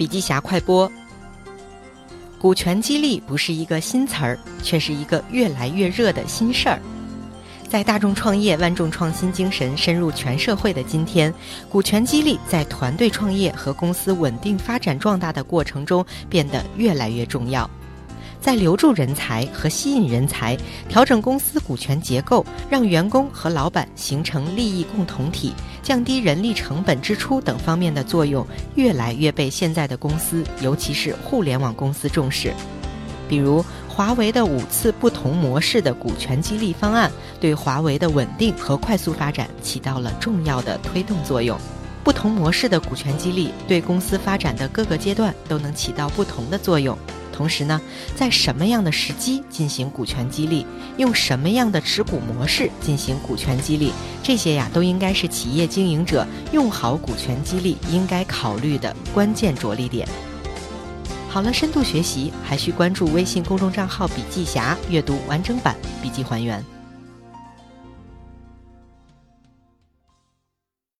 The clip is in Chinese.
笔记侠快播：股权激励不是一个新词儿，却是一个越来越热的新事儿。在大众创业、万众创新精神深入全社会的今天，股权激励在团队创业和公司稳定发展壮大的过程中变得越来越重要。在留住人才和吸引人才、调整公司股权结构、让员工和老板形成利益共同体、降低人力成本支出等方面的作用，越来越被现在的公司，尤其是互联网公司重视。比如，华为的五次不同模式的股权激励方案，对华为的稳定和快速发展起到了重要的推动作用。不同模式的股权激励，对公司发展的各个阶段都能起到不同的作用。同时呢，在什么样的时机进行股权激励，用什么样的持股模式进行股权激励，这些呀都应该是企业经营者用好股权激励应该考虑的关键着力点。好了，深度学习还需关注微信公众账号“笔记侠”，阅读完整版笔记还原。